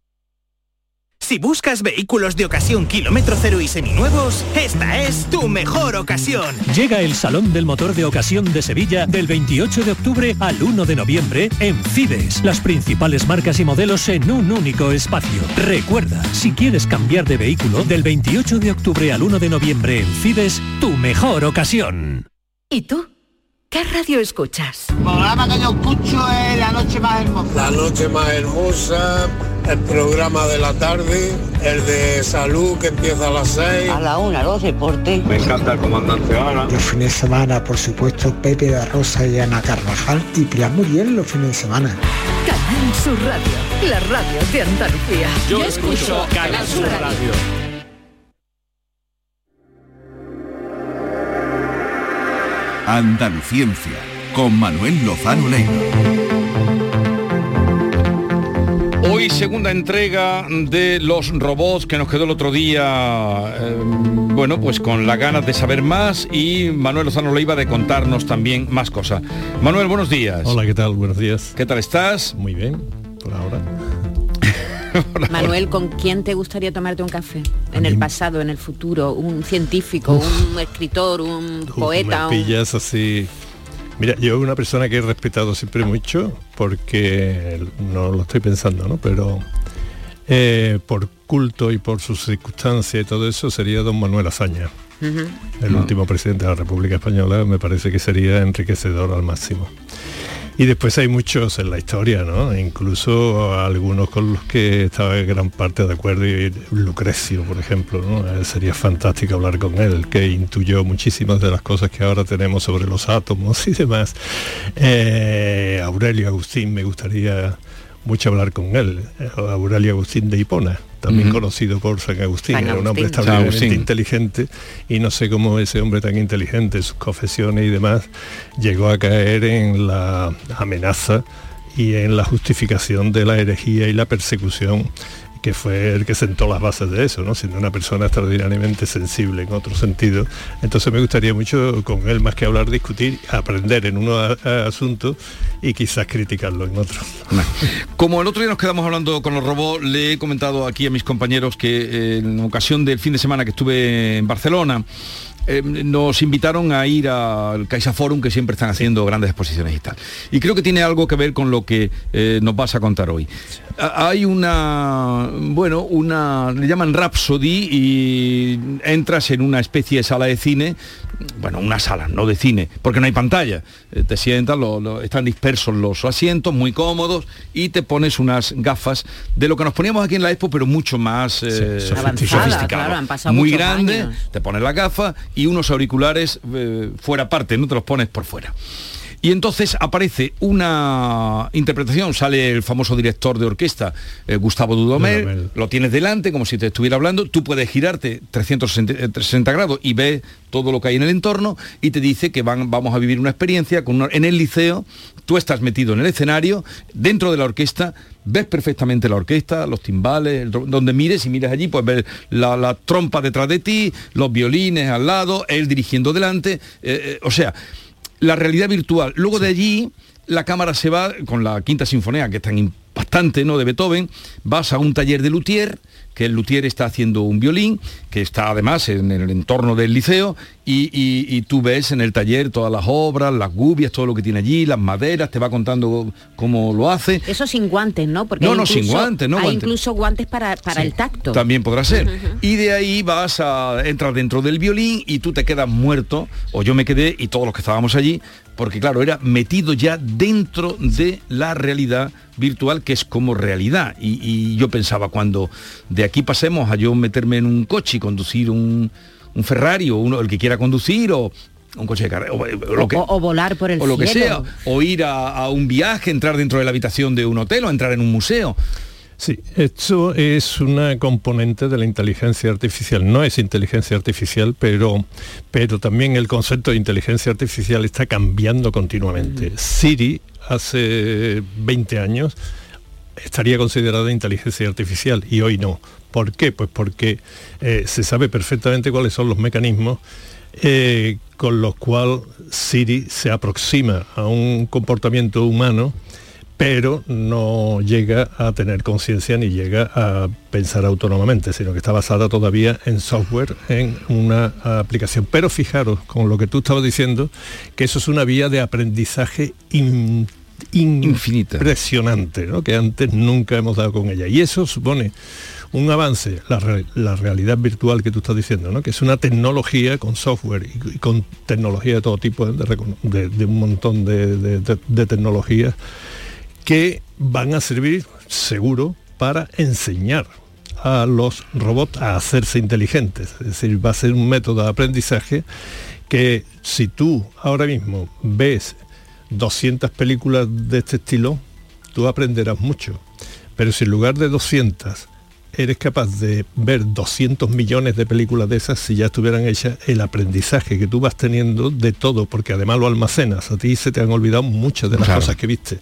Si buscas vehículos de ocasión kilómetro cero y seminuevos, esta es tu mejor ocasión. Llega el Salón del Motor de Ocasión de Sevilla del 28 de octubre al 1 de noviembre en Fides. Las principales marcas y modelos en un único espacio. Recuerda, si quieres cambiar de vehículo, del 28 de octubre al 1 de noviembre en Fides, tu mejor ocasión. ¿Y tú? ¿Qué radio escuchas? El programa que yo escucho es La Noche Más Hermosa. La Noche Más Hermosa, el programa de la tarde, el de salud que empieza a las 6. A la una, los deportes. Me encanta el comandante Ana. Los fines de semana, por supuesto, Pepe de Rosa y Ana Carvajal y Pilar Muriel los fines de semana. Canal Sur Radio, la radio de Andalucía. Yo, escucho Canal Sur Radio. Andaluciencia, con Manuel Lozano Leiva. Hoy segunda entrega de los robots que nos quedó el otro día, eh, bueno, pues con las ganas de saber más y Manuel Lozano Leiva de contarnos también más cosas. Manuel, buenos días. Hola, ¿qué tal? Buenos días. ¿Qué tal estás? Muy bien, por ahora. Manuel, ¿con quién te gustaría tomarte un café? En el pasado, en el futuro, un científico, un escritor, un poeta. Me pillas así. Mira, yo una persona que he respetado siempre mucho, porque no lo estoy pensando, ¿no? Pero eh, por culto y por sus circunstancias y todo eso sería don Manuel Azaña. El último presidente de la República Española me parece que sería enriquecedor al máximo. Y después hay muchos en la historia, ¿no? Incluso algunos con los que estaba gran parte de acuerdo, y Lucrecio, por ejemplo, ¿no? Eh, sería fantástico hablar con él, que intuyó muchísimas de las cosas que ahora tenemos sobre los átomos y demás. Eh, Aurelio Agustín, me gustaría mucho hablar con él, eh, Aurelio Agustín de Hipona, también conocido por San Agustín, San era un hombre extraordinariamente inteligente y no sé cómo ese hombre tan inteligente, sus confesiones y demás, llegó a caer en la amenaza y en la justificación de la herejía y la persecución que fue el que sentó las bases de eso, ¿no? siendo una persona extraordinariamente sensible en otro sentido. Entonces me gustaría mucho con él, más que hablar, discutir, aprender en unos asuntos y quizás criticarlo en otro. Como el otro día nos quedamos hablando con los robots, le he comentado aquí a mis compañeros que en ocasión del fin de semana que estuve en Barcelona, eh, nos invitaron a ir al Caixa Forum, que siempre están haciendo grandes exposiciones y tal. Y creo que tiene algo que ver con lo que eh, nos vas a contar hoy. Hay una, bueno, una, le llaman Rhapsody y entras en una especie de sala de cine, bueno, una sala, no de cine, porque no hay pantalla. Eh, te sientas, están dispersos los asientos, muy cómodos, y te pones unas gafas de lo que nos poníamos aquí en la Expo, pero mucho más sofisticado. muy grande, te pones la gafa y unos auriculares eh, fuera parte, no te los pones por fuera. Y entonces aparece una interpretación, sale el famoso director de orquesta, eh, Gustavo Dudomel, lo tienes delante como si te estuviera hablando, tú puedes girarte 360 grados y ves todo lo que hay en el entorno y te dice que van, vamos a vivir una experiencia con en el liceo, tú estás metido en el escenario, dentro de la orquesta, ves perfectamente la orquesta, los timbales, donde mires y mires allí, pues ver la, trompa detrás de ti, los violines al lado, él dirigiendo delante, eh, eh, o sea, la realidad virtual. Luego de allí la cámara se va con la quinta sinfonía, que es tan impactante, ¿no? De Beethoven, vas a un taller de luthier, que el luthier está haciendo un violín, que está además en el entorno del liceo, y, tú ves en el taller todas las obras, las gubias, todo lo que tiene allí, las maderas, te va contando cómo lo hace. Eso sin guantes, ¿no? Porque no, no, sin guantes, no. Hay incluso guantes para, para el tacto. También podrá ser. Y de ahí vas a entrar dentro del violín y tú te quedas muerto, o yo me quedé y todos los que estábamos allí, porque claro, era metido ya dentro de la realidad virtual que es como realidad. Y, yo pensaba, cuando de aquí pasemos a yo meterme en un coche y conducir un, Ferrari o uno, el que quiera conducir o un coche de carrera o, volar por el o lo que sea o ir a, un viaje entrar dentro de la habitación de un hotel o entrar en un museo Sí, esto es una componente de la inteligencia artificial. No es inteligencia artificial, pero, pero también el concepto de inteligencia artificial está cambiando continuamente. Mm. Siri hace 20 años estaría considerada inteligencia artificial y hoy no. ¿Por qué? Pues porque eh, se sabe perfectamente cuáles son los mecanismos eh, con los cuales Siri se aproxima a un comportamiento humano pero no llega a tener conciencia ni llega a pensar autónomamente, sino que está basada todavía en software, en una aplicación. Pero fijaros, con lo que tú estabas diciendo, que eso es una vía de aprendizaje infinita, impresionante, ¿no? que antes nunca hemos dado con ella. Y eso supone un avance, la, realidad virtual que tú estás diciendo, ¿no? que es una tecnología con software y, con tecnología de todo tipo, de, un montón de tecnologías que van a servir seguro para enseñar a los robots a hacerse inteligentes. Es decir, va a ser un método de aprendizaje que si tú ahora mismo ves 200 películas de este estilo, tú aprenderás mucho. Pero si en lugar de 200 eres capaz de ver 200 millones de películas de esas si ya estuvieran hechas, el aprendizaje que tú vas teniendo de todo, porque además lo almacenas, a ti se te han olvidado muchas de las cosas que viste.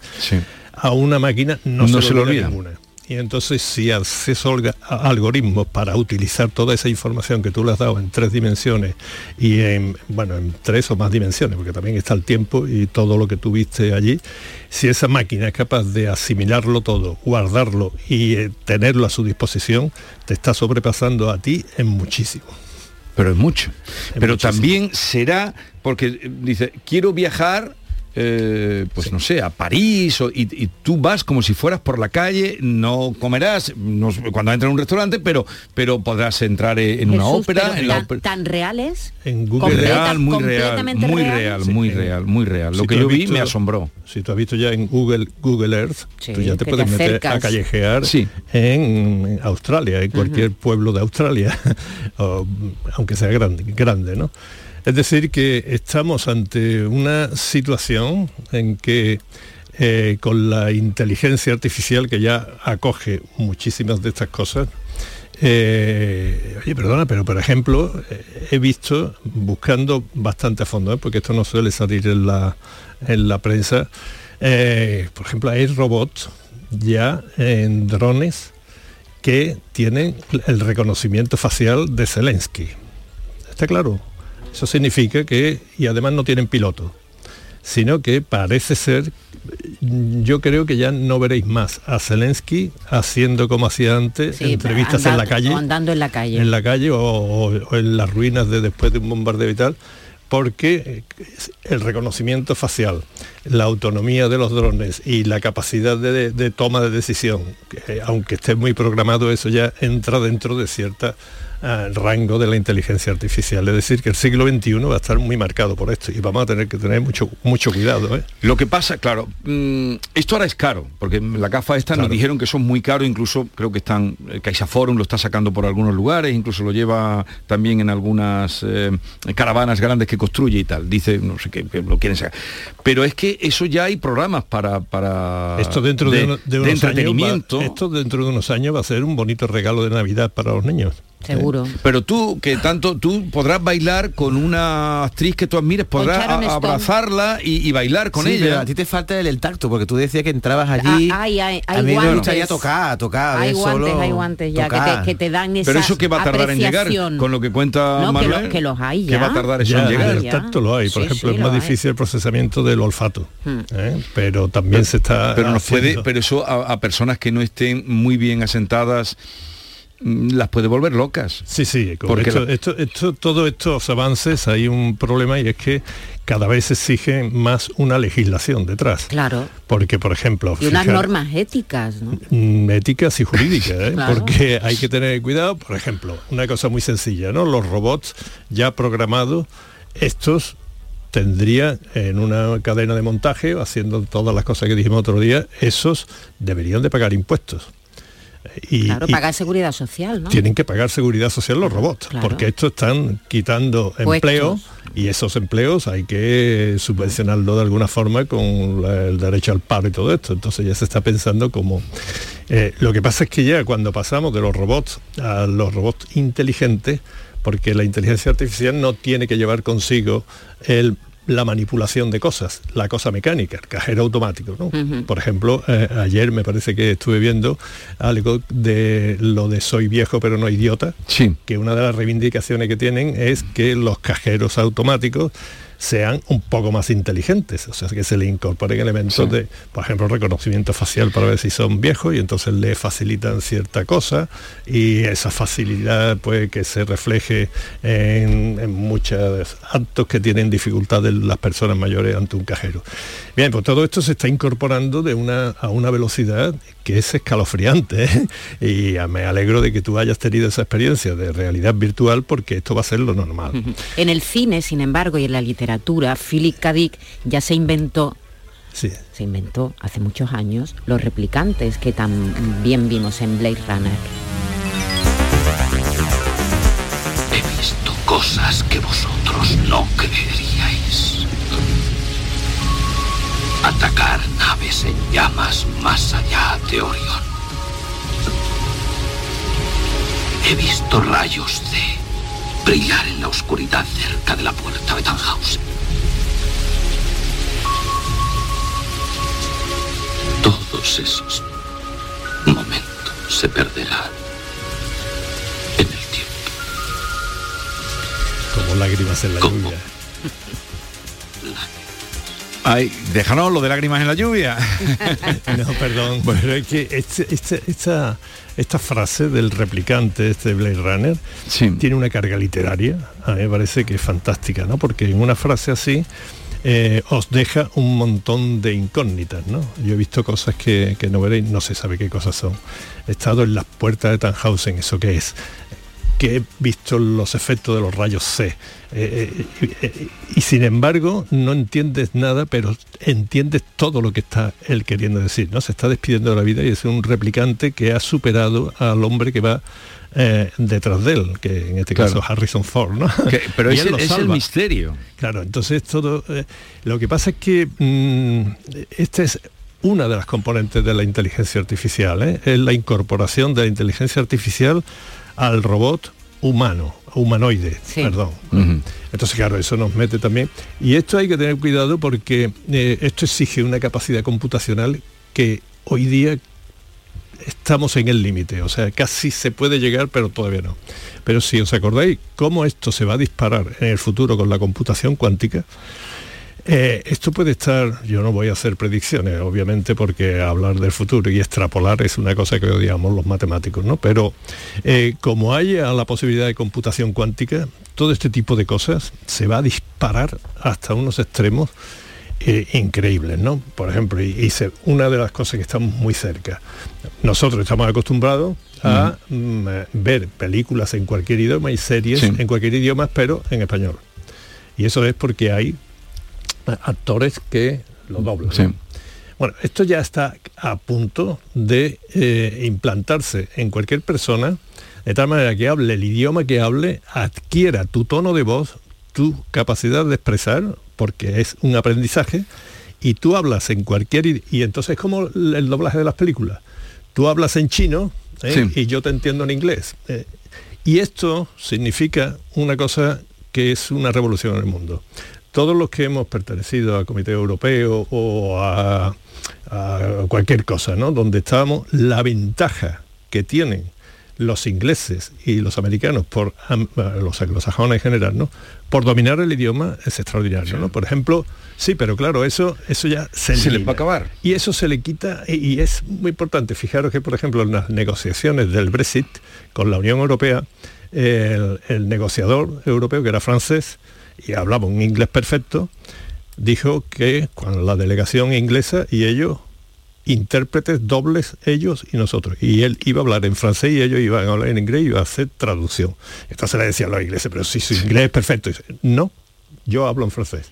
A una máquina no, se, lo olvida ninguna. Y entonces si acceso a algoritmos para utilizar toda esa información que tú le has dado en tres dimensiones y en, bueno, en tres o más dimensiones, porque también está el tiempo y todo lo que tuviste allí, si esa máquina es capaz de asimilarlo todo, guardarlo y eh, tenerlo a su disposición, te está sobrepasando a ti en muchísimo. Pero es mucho. Pero también será, porque eh, dice, quiero viajar eh, pues no sé, a París y, tú vas como si fueras por la calle, no comerás cuando entras en un restaurante, pero, pero podrás entrar en una ópera. En ¿Tan reales? En Google real, muy real, muy real, muy real, muy real. Lo que yo vi me asombró. Si tú has visto ya en Google, Google Earth, tú ya te puedes meter a callejear en Australia, en cualquier pueblo de Australia, aunque sea grande, grande, ¿no? Es decir, que estamos ante una situación en que eh, con la inteligencia artificial que ya acoge muchísimas de estas cosas, eh, oye, perdona, pero por ejemplo, eh, he visto, buscando bastante a fondo, porque esto no suele salir en la, en la prensa, Eh, por ejemplo, hay robots ya en drones que tienen el reconocimiento facial de Zelensky. ¿Está claro? Eso significa que, y además no tienen piloto, sino que parece ser, yo creo que ya no veréis más a Zelensky haciendo como hacía antes, Sí, entrevistas andando- en la calle. andando en la calle. En la calle o, en las ruinas de después de un bombardeo y tal, porque el reconocimiento facial, la autonomía de los drones y la capacidad de, de toma de decisión, que, eh, aunque esté muy programado, eso ya entra dentro de cierta ah, rango de la inteligencia artificial. Es decir, que el siglo XXI va a estar muy marcado por esto y vamos a tener que tener mucho, mucho cuidado. ¿eh? Lo que pasa, claro, mm, esto ahora es caro, porque la gafa esta nos dijeron que son muy caros, incluso creo que están, el CaixaForum lo está sacando por algunos lugares, incluso lo lleva también en algunas eh, caravanas grandes que construye y tal, dice, no sé qué, que lo quieren sacar. Pero es que eso ya hay programas para... para Esto dentro de, uno- de unos años va- entretenimiento. esto dentro de unos años va a ser un bonito regalo de Navidad para los niños. Seguro. Pero tú, que tanto, tú podrás bailar con una actriz que tú admires, podrás a- abrazarla y, y bailar con Sí, pero ella. a ti te falta el, el tacto, porque tú decías que entrabas allí. Ah, hay- hay- hay a mí me guantes. gustaría tocar, tocar. Hay guantes, solo hay guantes ya que te, que te dan esa Pero eso que va a tardar en llegar, con lo que cuenta No, que lo- que los hay que ya. va a tardar eso Ya, en llegar. el tacto lo hay, por Sí, ejemplo, sí, es más hay. difícil el procesamiento del olfato, Hmm. ¿eh? pero también se está pero nos puede pero eso a, a personas que no estén muy bien asentadas las puede volver locas Sí, sí, con Porque esto, la- esto- esto- todos estos avances hay un problema y es que cada vez se exige más una legislación detrás. Claro. Porque, por ejemplo, Y unas fijar- normas éticas, ¿no? mm, éticas y jurídicas, ¿eh? Claro. porque hay que tener cuidado, por ejemplo, una cosa muy sencilla, ¿no? Los robots ya programados, estos tendrían en una cadena de montaje, haciendo todas las cosas que dijimos otro día, esos deberían de pagar impuestos. Y, Claro, y pagar seguridad social, ¿no? tienen que pagar seguridad social los robots, Claro. porque estos están quitando Puestos. empleo y esos empleos hay que subvencionarlo de alguna forma con la- el derecho al paro y todo esto. Entonces ya se está pensando como... eh, lo que pasa es que ya cuando pasamos de los robots a los robots inteligentes, porque la inteligencia artificial no tiene que llevar consigo el la manipulación de cosas, la cosa mecánica, el cajero automático. Por ejemplo, eh, ayer me parece que estuve viendo algo de lo de soy viejo pero no idiota, sí. que una de las reivindicaciones que tienen es que los cajeros automáticos sean un poco más inteligentes, o sea, que se le incorporen elementos Sí. de, por ejemplo, reconocimiento facial para ver si son viejos y entonces le facilitan cierta cosa y esa facilidad pues que se refleje en, en muchos actos que tienen dificultades las personas mayores ante un cajero. Bien, pues todo esto se está incorporando de una, a una velocidad que es escalofriante ¿eh? y me alegro de que tú hayas tenido esa experiencia de realidad virtual porque esto va a ser lo normal. En el cine, sin embargo, y en la literatura, Philip K. Dick ya se inventó Sí. se inventó hace muchos años los replicantes que tan bien vimos en Blade Runner. He visto cosas que vosotros no creeríais. Atacar naves en llamas más allá de Orión. He visto rayos de brillar en la oscuridad cerca de la puerta de Tannhausen. Todos esos momentos se perderán en el tiempo. Como lágrimas en la lluvia. Ay, déjanos lo de lágrimas en la lluvia. no, perdón. Pero es que este- este- esta, esta frase del replicante, este Blade Runner, tiene una carga literaria. A mí me parece que es fantástica, ¿no? Porque en una frase así eh, os deja un montón de incógnitas, ¿no? Yo he visto cosas que, que no veréis, no se sabe qué cosas son. He estado en las puertas de Tannhausen, ¿eso qué es? Que he visto los efectos de los rayos C. Eh, eh, eh, y sin embargo, no entiendes nada, pero entiendes todo lo que está él queriendo decir. ¿no? Se está despidiendo de la vida y es un replicante que ha superado al hombre que va eh, detrás de él, que en este Claro. caso Harrison Ford, ¿no? Que- pero es el- es misterio. Claro, entonces todo. eh, lo que pasa es que mm, esta es una de las componentes de la inteligencia artificial, ¿eh? es la incorporación de la inteligencia artificial al robot humano, humanoide, perdón. Entonces, claro, eso nos mete también. Y esto hay que tener cuidado porque eh, esto exige una capacidad computacional que hoy día estamos en el límite, o sea, casi se puede llegar, pero todavía no. Pero si os acordáis cómo esto se va a disparar en el futuro con la computación cuántica, eh, esto puede estar, yo no voy a hacer predicciones, obviamente, porque hablar del futuro y extrapolar es una cosa que odiamos los matemáticos, ¿no? Pero eh, como haya la posibilidad de computación cuántica, todo este tipo de cosas se va a disparar hasta unos extremos eh, increíbles, ¿no? Por ejemplo, y, una de las cosas que estamos muy cerca. Nosotros estamos acostumbrados a mm, ver películas en cualquier idioma y series en cualquier idioma, pero en español. Y eso es porque hay actores que lo doblan. Bueno, esto ya está a punto de eh, implantarse en cualquier persona, de tal manera que hable el idioma que hable, adquiera tu tono de voz, tu capacidad de expresar, porque es un aprendizaje, y tú hablas en cualquier... Y entonces es como el doblaje de las películas. Tú hablas en chino ¿eh? y yo te entiendo en inglés. Eh, y esto significa una cosa que es una revolución en el mundo todos los que hemos pertenecido al Comité Europeo o a, cualquier cosa, ¿no? Donde estábamos, la ventaja que tienen los ingleses y los americanos, por los anglosajones en general, ¿no? Por dominar el idioma es extraordinario, ¿no? Por ejemplo, sí, pero claro, eso, eso ya se, se le va a acabar. Y eso se le quita, y, es muy importante. Fijaros que, por ejemplo, en las negociaciones del Brexit con la Unión Europea, el negociador europeo, que era francés, y hablaba un inglés perfecto, dijo que cuando la delegación inglesa y ellos intérpretes dobles ellos y nosotros. Y él iba a hablar en francés y ellos iban a hablar en inglés y iba a hacer traducción. Entonces le decían a los ingleses, pero si su inglés es perfecto. dice, no, yo hablo en francés.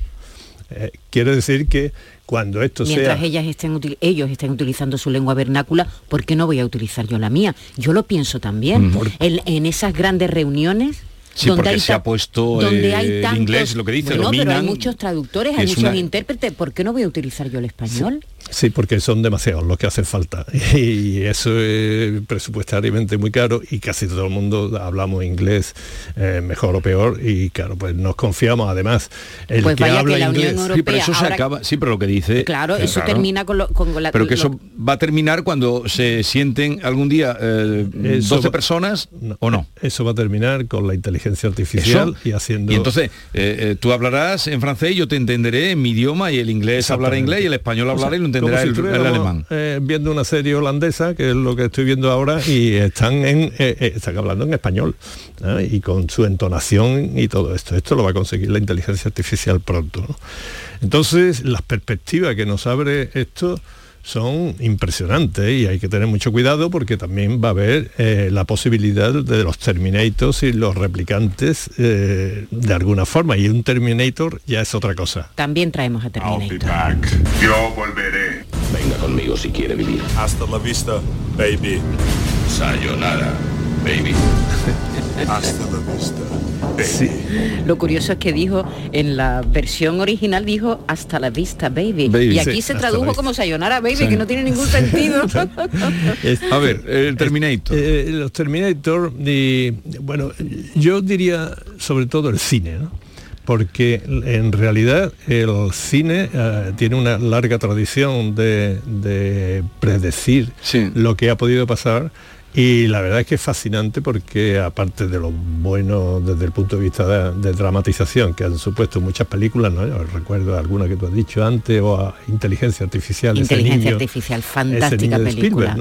Eh, quiere decir que cuando esto Mientras ellas estén ellos estén utilizando su lengua vernácula, ¿por qué no voy a utilizar yo la mía? Yo lo pienso también. Mm. en esas grandes reuniones Sí, porque se ha puesto eh, el inglés, lo que dice, no, pero hay muchos traductores, hay muchos intérpretes. ¿Por qué no voy a utilizar yo el español? Sí, porque son demasiados los que hacen falta. Y eso es presupuestariamente muy caro y casi todo el mundo hablamos inglés eh, mejor o peor y claro, pues nos confiamos además. El pues que habla que la inglés, Unión Europea, sí, pero eso se acaba, sí, pero lo que dice... Claro, eso termina con, la... Pero que eso va a terminar cuando se sienten algún día 12 eh, personas o no. Eso va a terminar con la inteligencia artificial y haciendo... Y entonces, eh, tú hablarás en francés, yo te entenderé en mi idioma y el inglés hablará inglés y el español hablará y lo entenderá el, alemán. Eh, viendo una serie holandesa, que es lo que estoy viendo ahora, y están, en, eh, eh, están hablando en español, y con su entonación y todo esto. Esto lo va a conseguir la inteligencia artificial pronto. Entonces, las perspectivas que nos abre esto son impresionantes y hay que tener mucho cuidado porque también va a haber la posibilidad de los Terminators y los replicantes de alguna forma y un Terminator ya es otra cosa. También traemos a Terminator. Yo volveré. Venga conmigo si quiere vivir. Hasta la vista, baby. Sayonara, baby. Hasta la vista. Sí. Lo curioso es que dijo, en la versión original dijo hasta la vista, baby. y aquí se tradujo como sayonara, baby, que no tiene ningún sentido. a ver, el Terminator. Eh, eh, los Terminator, y, bueno, yo diría sobre todo el cine, ¿no? porque en realidad el cine eh, tiene una larga tradición de, predecir lo que ha podido pasar y la verdad es que es fascinante porque aparte de lo bueno desde el punto de vista de, dramatización que han supuesto muchas películas, ¿no? recuerdo alguna que tú has dicho antes, o a Inteligencia Artificial. Inteligencia Artificial, fantástica película.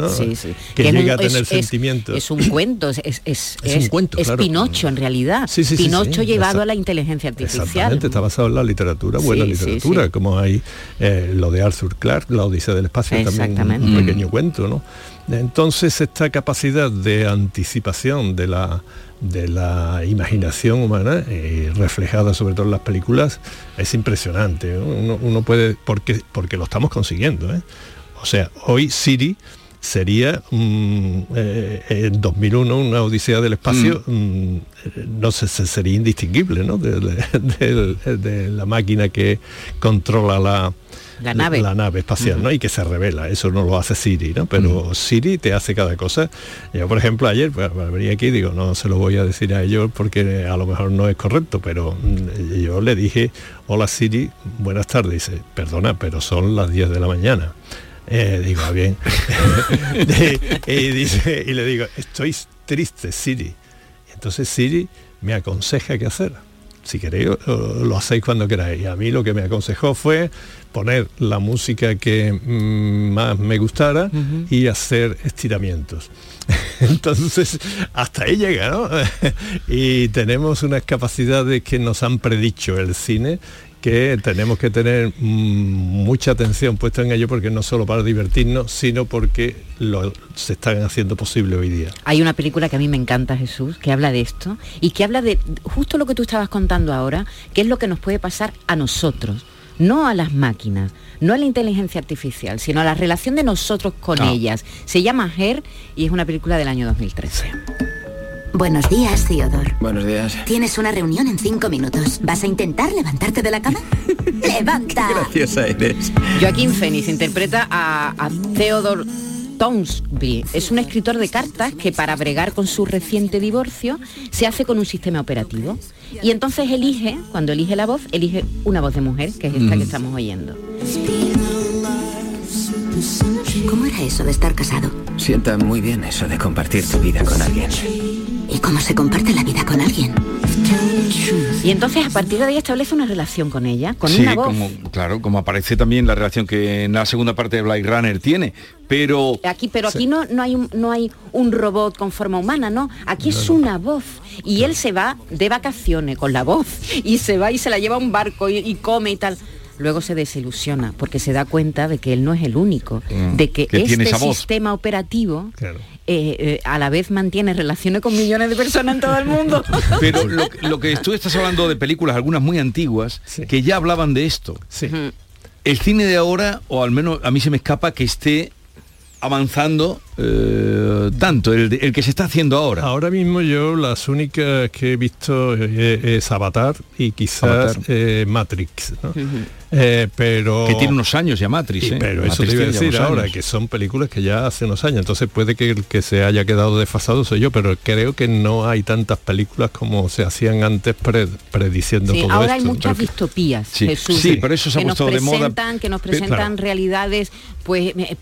Que, llega a tener sentimientos. Es, un cuento, es, es, un cuento, es Pinocho en realidad. Pinocho llevado a la inteligencia artificial. Exactamente, está basado en la literatura, buena literatura, como hay eh, lo de Arthur Clarke, La Odisea del Espacio, también un pequeño cuento, ¿no? Entonces esta capacidad de anticipación de la, de la imaginación humana, eh, reflejada sobre todo en las películas, es impresionante. Uno, puede, porque, porque lo estamos consiguiendo. ¿eh? O sea, hoy Siri sería mm, eh, en 2001 una odisea del espacio mm, no sé se- sería indistinguible ¿no? de, de- de- de la máquina que controla la La nave. la nave espacial ¿no? y que se revela eso no lo hace Siri ¿no? pero Siri te hace cada cosa yo por ejemplo ayer pues, venía aquí y digo no se lo voy a decir a ellos porque a lo mejor no es correcto pero mm, yo le dije hola Siri buenas tardes dice perdona pero son las 10 de la mañana eh, digo, "Ah, bien. y, dice, y le digo, estoy triste, Siri. Y entonces Siri me aconseja qué hacer. Si queréis, lo hacéis cuando queráis. A mí lo que me aconsejó fue poner la música que mm, más me gustara y hacer estiramientos. Entonces, hasta ahí llega, ¿no? y tenemos unas capacidades que nos han predicho el cine que tenemos que tener mm, mucha atención puesta en ello porque no solo para divertirnos, sino porque lo, se están haciendo posible hoy día. Hay una película que a mí me encanta, Jesús, que habla de esto y que habla de justo lo que tú estabas contando ahora, que es lo que nos puede pasar a nosotros, no a las máquinas, no a la inteligencia artificial, sino a la relación de nosotros con Ah. ellas. Se llama Her y es una película del año 2013. Buenos días, Theodore. Buenos días. Tienes una reunión en cinco minutos. ¿Vas a intentar levantarte de la cama? ¡Levanta! Graciosa eres. Joaquín Phoenix interpreta a, a Theodore Townsby. Es un escritor de cartas que para bregar con su reciente divorcio se hace con un sistema operativo. Y entonces elige, cuando elige la voz, elige una voz de mujer, que es esta que estamos oyendo. ¿Cómo era eso de estar casado? Sienta muy bien eso de compartir tu vida con alguien. ¿Y cómo se comparte la vida con alguien? Y entonces a partir de ahí establece una relación con ella, con sí, una voz. como, claro, como aparece también la relación que en la segunda parte de Blade Runner tiene. Pero Aquí, pero aquí no, no, hay un, no hay un robot con forma humana, no. Aquí es una voz. Y él se va de vacaciones con la voz. Y se va y se la lleva a un barco y, y come y tal. Luego se desilusiona porque se da cuenta de que él no es el único, Mm, de que, este sistema operativo eh, eh, a la vez mantiene relaciones con millones de personas en todo el mundo. Pero lo, lo que tú estás hablando de películas, algunas muy antiguas, que ya hablaban de esto. El cine de ahora, o al menos a mí se me escapa que esté avanzando eh, tanto, el, que se está haciendo ahora. Ahora mismo yo las únicas que he visto es Avatar y quizás Avatar. eh, Matrix, ¿no? Eh, pero Que tiene unos años ya Matrix, ¿eh? pero eso Matrix te iba a tiene ya decir ahora años. que son películas que ya hace unos años entonces puede que el que se haya quedado desfasado soy yo pero creo que no hay tantas películas como se hacían antes pre- prediciendo Sí, todo ahora hay esto muchas Pero que- distopías, Sí, Jesús. sí, pero eso se ha que nos puesto de moda. Que nos presentan claro. realidades pues eh,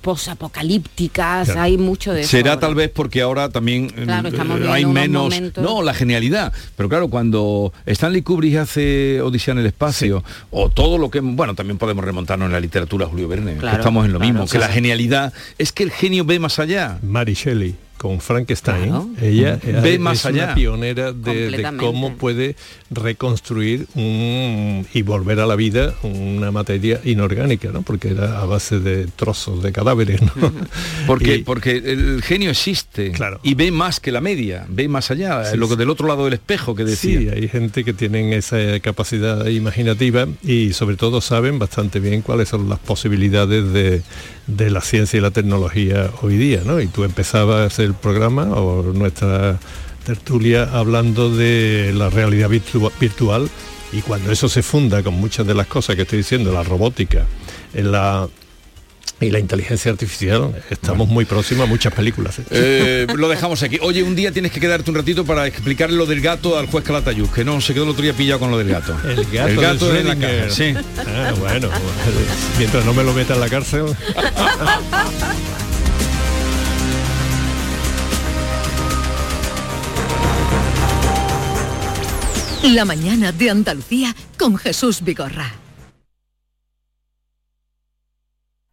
posapocalípticas, Claro. hay mucho de eso. Será ahora. tal vez porque ahora también Claro, estamos eh, hay menos momentos- no la genialidad pero claro cuando Stanley Kubrick hace Odisea en el espacio o todo lo que bueno también podemos remontarnos en la literatura Julio Verne que estamos en lo claro, mismo que la genialidad es que el genio ve más allá. Mary Shelley con Frankenstein Claro. ella Ve es más una allá. pionera de, cómo puede reconstruir un- y volver a la vida una materia inorgánica ¿no? porque era a base de trozos de cadáveres ¿no? porque Y- porque el genio existe y ve más que la media ve más allá Sí, lo que del otro lado del espejo que decía Sí, hay gente que tienen esa capacidad imaginativa y sobre todo saben bastante bien cuáles son las posibilidades de, de la ciencia y la tecnología hoy día, ¿no? Y tú empezabas el programa o nuestra tertulia hablando de la realidad virtu- virtual y cuando eso se funda con muchas de las cosas que estoy diciendo, la robótica, la y la inteligencia artificial, estamos muy próximos a muchas películas. ¿eh? Eh, lo dejamos aquí. Oye, un día tienes que quedarte un ratito para explicarle lo del gato al juez Calatayud, que no se quedó el otro día pillado con lo del gato. El gato, de en la Schrödinger. caja, sí. Ah, bueno, mientras no me lo meta en la cárcel. La mañana de Andalucía con Jesús Vigorra.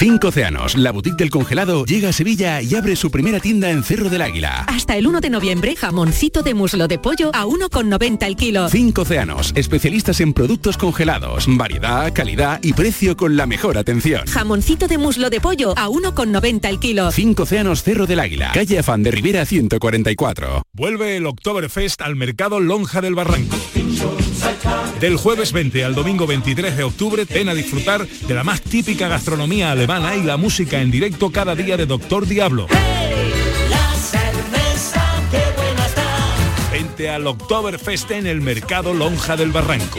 Cinco Océanos, la boutique del congelado, llega a Sevilla y abre su primera tienda en Cerro del Águila. Hasta el 1 de noviembre, jamoncito de muslo de pollo a 1,90 el kilo. Cinco Océanos, especialistas en productos congelados, variedad, calidad y precio con la mejor atención. Jamoncito de muslo de pollo a 1,90 el kilo. Cinco Océanos Cerro del Águila, calle Afán de Rivera 144. Vuelve el Oktoberfest al mercado Lonja del Barranco. Del jueves 20 al domingo 23 de octubre, ven a disfrutar de la más típica gastronomía alemana y la música en directo cada día de Doctor Diablo. Vente al Oktoberfest en el mercado Lonja del Barranco.